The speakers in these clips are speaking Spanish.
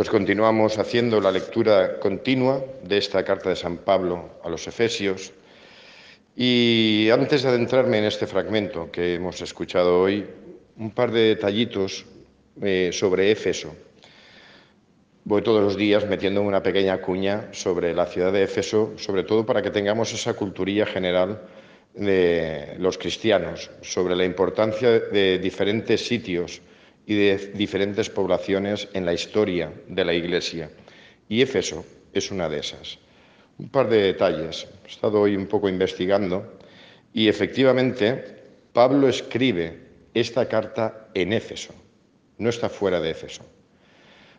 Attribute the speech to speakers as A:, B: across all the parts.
A: Pues continuamos haciendo la lectura continua de esta carta de San Pablo a los Efesios. Y antes de adentrarme en este fragmento que hemos escuchado hoy, un par de detallitos eh, sobre Éfeso. Voy todos los días metiendo una pequeña cuña sobre la ciudad de Éfeso, sobre todo para que tengamos esa culturilla general de los cristianos, sobre la importancia de diferentes sitios y de diferentes poblaciones en la historia de la Iglesia. Y Éfeso es una de esas. Un par de detalles. He estado hoy un poco investigando y efectivamente Pablo escribe esta carta en Éfeso, no está fuera de Éfeso.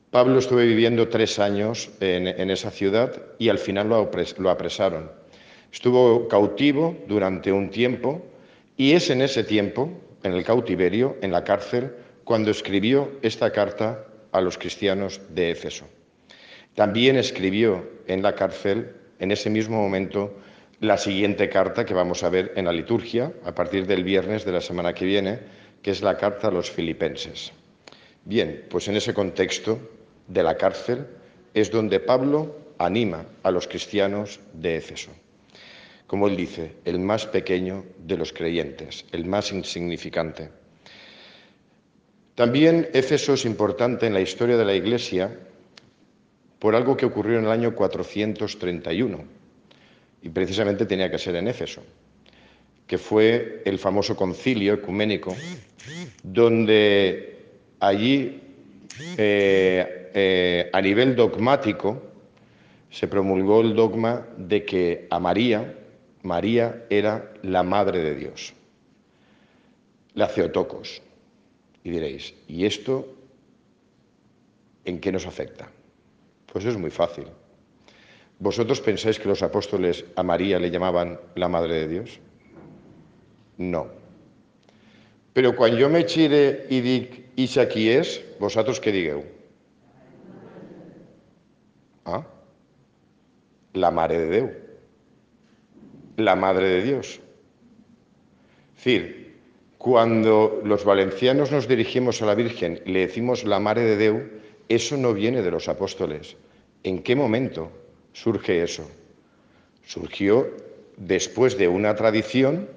A: Pablo estuvo viviendo tres años en, esa ciudad y al final lo apresaron. Estuvo cautivo durante un tiempo y es en ese tiempo, en el cautiverio, en la cárcel, cuando escribió esta carta a los cristianos de Éfeso. También escribió en la cárcel, en ese mismo momento, la siguiente carta que vamos a ver en la liturgia a partir del viernes de la semana que viene, que es la carta a los filipenses. Bien, pues en ese contexto de la cárcel es donde Pablo anima a los cristianos de Éfeso. Como él dice, el más pequeño de los creyentes, el más insignificante. También Éfeso es importante en la historia de la Iglesia por algo que ocurrió en el año 431, y precisamente tenía que ser en Éfeso, que fue el famoso concilio ecuménico, donde allí, eh, eh, a nivel dogmático, se promulgó el dogma de que a María, María era la madre de Dios, la Ceotocos. Y diréis, ¿y esto en qué nos afecta? Pues es muy fácil. ¿Vosotros pensáis que los apóstoles a María le llamaban la Madre de Dios? No. Pero cuando yo me chire y dic Isa qui es, vosotros qué digueu? ¿Ah? La Madre de Dios. La Madre de Dios. Es decir, cuando los valencianos nos dirigimos a la Virgen y le decimos la Mare de Deu, eso no viene de los apóstoles. ¿En qué momento surge eso? Surgió después de una tradición,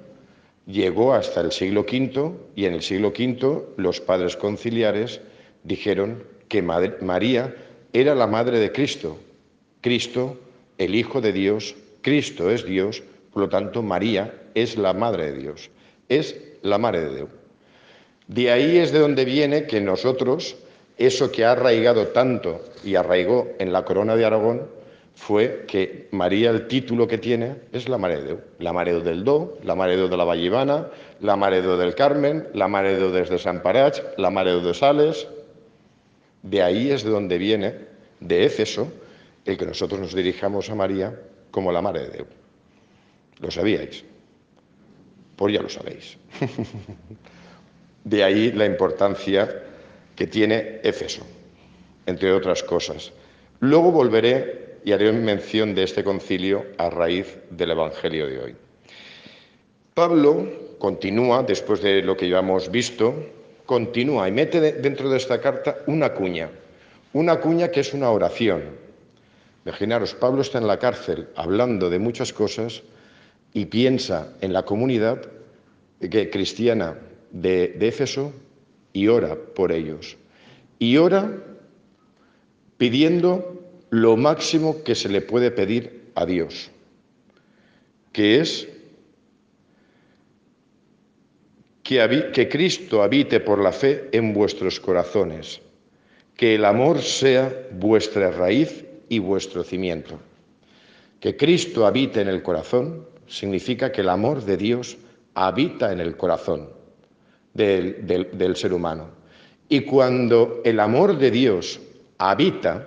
A: llegó hasta el siglo V y en el siglo V los padres conciliares dijeron que María era la madre de Cristo. Cristo, el Hijo de Dios, Cristo es Dios, por lo tanto María es la madre de Dios. Es la Mare de Dios. De ahí es de donde viene que nosotros, eso que ha arraigado tanto y arraigó en la corona de Aragón, fue que María, el título que tiene, es la Mare de Déu. La Mare del Do, la Mare de la Vallivana, la Mare del Carmen, la Mare de desde San Parach, la Mare de Sales. De ahí es de donde viene, de Éfeso, el que nosotros nos dirijamos a María como la Mare de Déu. ¿Lo sabíais? Pues ya lo sabéis. De ahí la importancia que tiene Éfeso, entre otras cosas. Luego volveré y haré mención de este concilio a raíz del Evangelio de hoy. Pablo continúa, después de lo que ya hemos visto, continúa y mete dentro de esta carta una cuña, una cuña que es una oración. Imaginaros, Pablo está en la cárcel hablando de muchas cosas y piensa en la comunidad cristiana de, de Éfeso y ora por ellos. Y ora pidiendo lo máximo que se le puede pedir a Dios, que es que, que, Cristo habite por la fe en vuestros corazones, que el amor sea vuestra raíz y vuestro cimiento. Que Cristo habite en el corazón significa que el amor de Dios habita en el corazón del, ser humano. Y cuando el amor de Dios habita,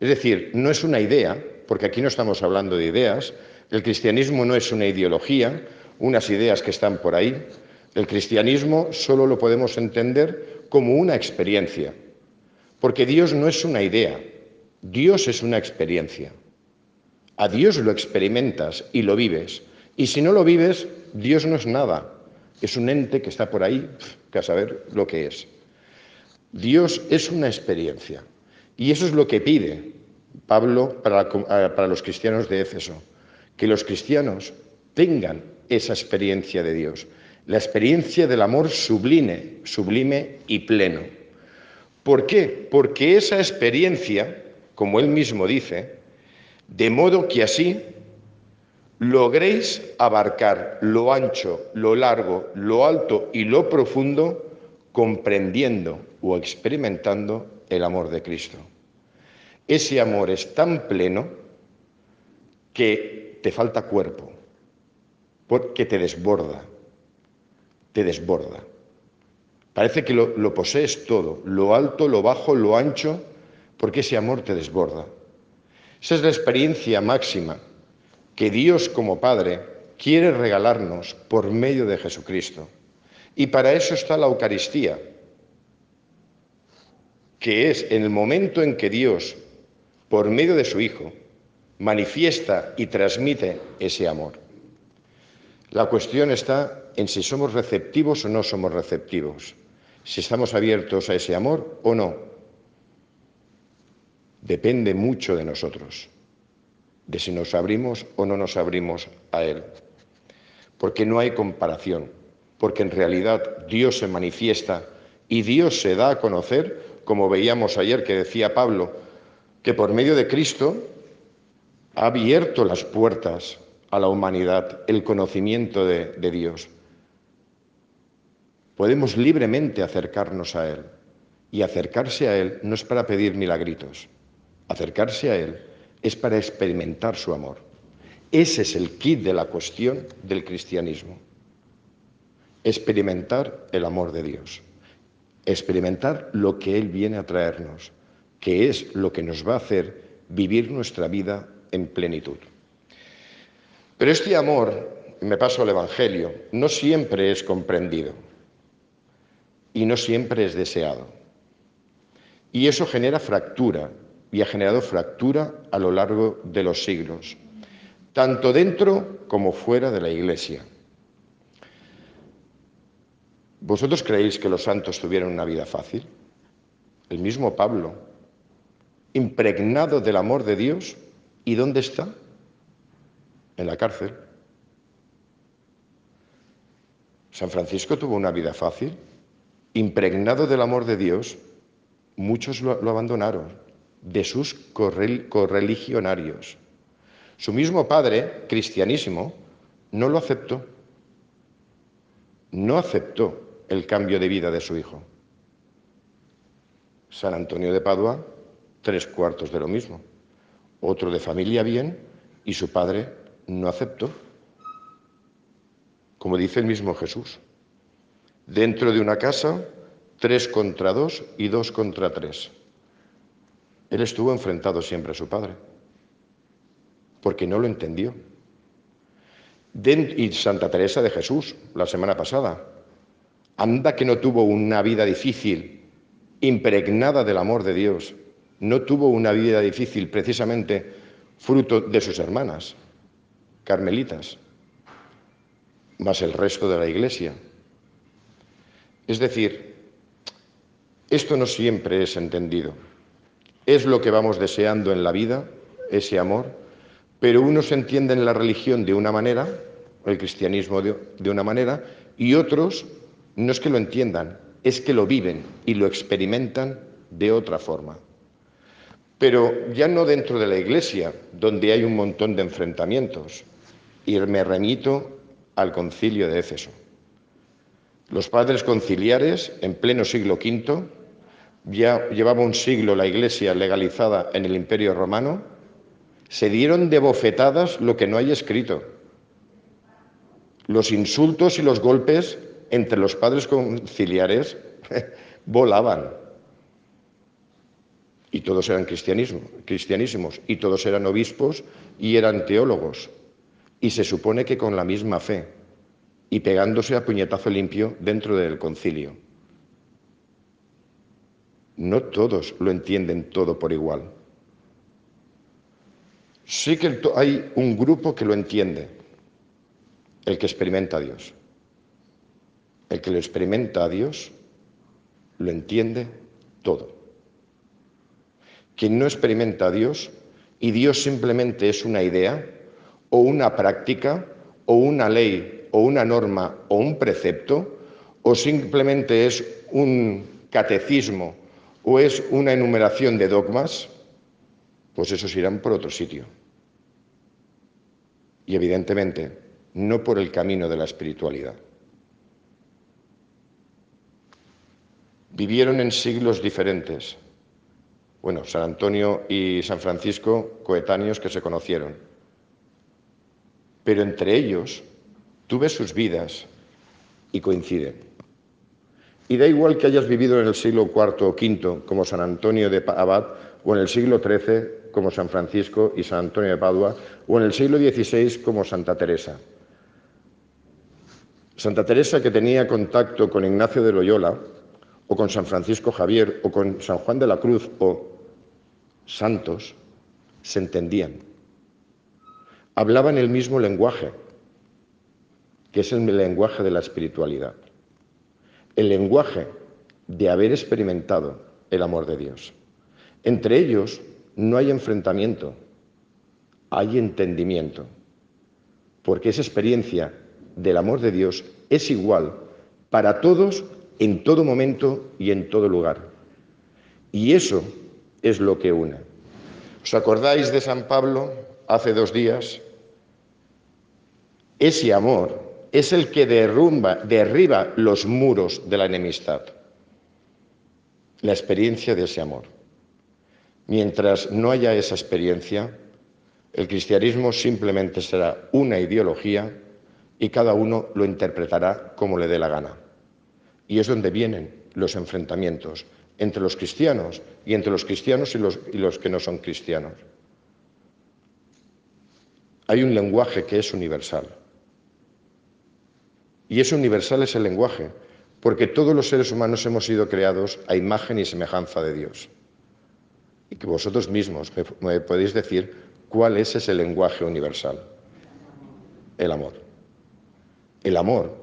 A: es decir, no es una idea, porque aquí no estamos hablando de ideas, el cristianismo no es una ideología, unas ideas que están por ahí, el cristianismo solo lo podemos entender como una experiencia, porque Dios no es una idea, Dios es una experiencia. A Dios lo experimentas y lo vives. Y si no lo vives, Dios no es nada. Es un ente que está por ahí, que a saber lo que es. Dios es una experiencia. Y eso es lo que pide Pablo para, para los cristianos de Éfeso, que los cristianos tengan esa experiencia de Dios, la experiencia del amor sublime, sublime y pleno. ¿Por qué? Porque esa experiencia, como él mismo dice, de modo que así logréis abarcar lo ancho, lo largo, lo alto y lo profundo, comprendiendo o experimentando el amor de Cristo. Ese amor es tan pleno que te falta cuerpo, porque te desborda, te desborda. Parece que lo, posees todo, lo alto, lo bajo, lo ancho, porque ese amor te desborda. Esa es la experiencia máxima que Dios como Padre quiere regalarnos por medio de Jesucristo. Y para eso está la Eucaristía, que es en el momento en que Dios, por medio de su Hijo, manifiesta y transmite ese amor. La cuestión está en si somos receptivos o no somos receptivos, si estamos abiertos a ese amor o no. Depende mucho de nosotros, de si nos abrimos o no nos abrimos a Él. Porque no hay comparación, porque en realidad Dios se manifiesta y Dios se da a conocer, como veíamos ayer que decía Pablo, que por medio de Cristo ha abierto las puertas a la humanidad el conocimiento de, de Dios. Podemos libremente acercarnos a Él. Y acercarse a Él no es para pedir milagritos. Acercarse a Él es para experimentar su amor. Ese es el kit de la cuestión del cristianismo. Experimentar el amor de Dios. Experimentar lo que Él viene a traernos, que es lo que nos va a hacer vivir nuestra vida en plenitud. Pero este amor, me paso al Evangelio, no siempre es comprendido y no siempre es deseado. Y eso genera fractura y ha generado fractura a lo largo de los siglos, tanto dentro como fuera de la Iglesia. ¿Vosotros creéis que los santos tuvieron una vida fácil? El mismo Pablo, impregnado del amor de Dios, ¿y dónde está? En la cárcel. San Francisco tuvo una vida fácil, impregnado del amor de Dios, muchos lo, abandonaron, de sus correligionarios. Su mismo padre, cristianísimo, no lo aceptó. No aceptó el cambio de vida de su hijo. San Antonio de Padua, tres cuartos de lo mismo. Otro de familia bien y su padre no aceptó. Como dice el mismo Jesús. Dentro de una casa, tres contra dos y dos contra tres. Él estuvo enfrentado siempre a su padre, porque no lo entendió. y Santa Teresa de Jesús, la semana pasada, anda que no tuvo una vida difícil, impregnada del amor de Dios, no tuvo una vida difícil precisamente fruto de sus hermanas, carmelitas, más el resto de la iglesia. Es decir, esto no siempre es entendido. Es lo que vamos deseando en la vida, ese amor, pero unos entienden la religión de una manera, el cristianismo de, una manera, y otros no es que lo entiendan, es que lo viven y lo experimentan de otra forma. Pero ya no dentro de la iglesia, donde hay un montón de enfrentamientos, y me remito al concilio de Éfeso. Los padres conciliares, en pleno siglo V, ya llevaba un siglo la Iglesia legalizada en el Imperio Romano, se dieron de bofetadas lo que no hay escrito. Los insultos y los golpes entre los padres conciliares volaban. Y todos eran cristianísimos, y todos eran obispos y eran teólogos. Y se supone que con la misma fe y pegándose a puñetazo limpio dentro del concilio. No todos lo entienden todo por igual. Sí que hay un grupo que lo entiende, el que experimenta a Dios. El que lo experimenta a Dios lo entiende todo. quien no experimenta a Dios y Dios simplemente es una idea o una práctica o una ley o una norma o un precepto o simplemente es un catecismo o es una enumeración de dogmas, pues esos irán por otro sitio. Y evidentemente no por el camino de la espiritualidad. Vivieron en siglos diferentes. Bueno, San Antonio y San Francisco, coetáneos que se conocieron. Pero entre ellos, tú ves sus vidas y coinciden. Y da igual que hayas vivido en el siglo IV o V como San Antonio de Abad o en el siglo XIII como San Francisco y San Antonio de Padua o en el siglo XVI como Santa Teresa. Santa Teresa que tenía contacto con Ignacio de Loyola o con San Francisco Javier o con San Juan de la Cruz o santos se entendían. Hablaban el mismo lenguaje, que es el lenguaje de la espiritualidad el lenguaje de haber experimentado el amor de Dios. Entre ellos no hay enfrentamiento, hay entendimiento, porque esa experiencia del amor de Dios es igual para todos en todo momento y en todo lugar. Y eso es lo que une. ¿Os acordáis de San Pablo hace dos días? Ese amor es el que derrumba, derriba los muros de la enemistad. La experiencia de ese amor. Mientras no haya esa experiencia, el cristianismo simplemente será una ideología y cada uno lo interpretará como le dé la gana. Y es donde vienen los enfrentamientos entre los cristianos y entre los cristianos y los, y los que no son cristianos. Hay un lenguaje que es universal y ese universal es el lenguaje, porque todos los seres humanos hemos sido creados a imagen y semejanza de Dios. Y que vosotros mismos me podéis decir cuál es ese lenguaje universal. El amor. El amor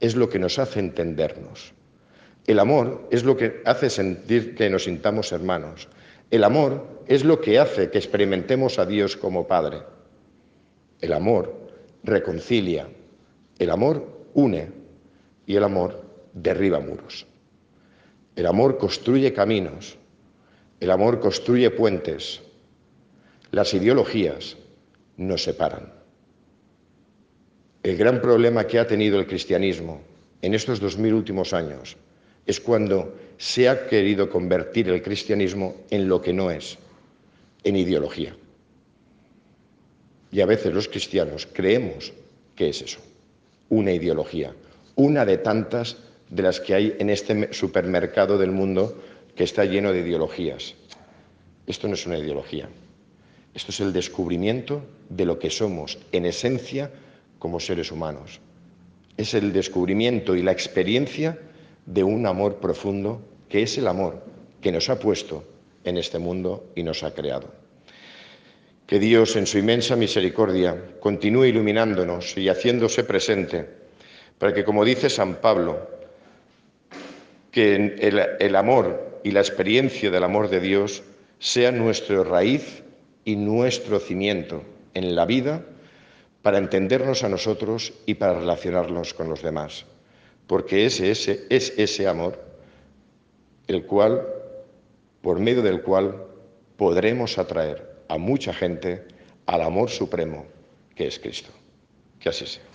A: es lo que nos hace entendernos. El amor es lo que hace sentir que nos sintamos hermanos. El amor es lo que hace que experimentemos a Dios como Padre. El amor reconcilia. El amor une y el amor derriba muros. El amor construye caminos, el amor construye puentes. Las ideologías nos separan. El gran problema que ha tenido el cristianismo en estos dos mil últimos años es cuando se ha querido convertir el cristianismo en lo que no es, en ideología. Y a veces los cristianos creemos que es eso una ideología, una de tantas de las que hay en este supermercado del mundo que está lleno de ideologías. Esto no es una ideología, esto es el descubrimiento de lo que somos en esencia como seres humanos. Es el descubrimiento y la experiencia de un amor profundo que es el amor que nos ha puesto en este mundo y nos ha creado. Que Dios, en su inmensa misericordia, continúe iluminándonos y haciéndose presente, para que, como dice San Pablo, que el, amor y la experiencia del amor de Dios sea nuestra raíz y nuestro cimiento en la vida para entendernos a nosotros y para relacionarnos con los demás. Porque ese, ese, es ese amor el cual, por medio del cual podremos atraer a mucha gente al amor supremo que es Cristo. Que así sea.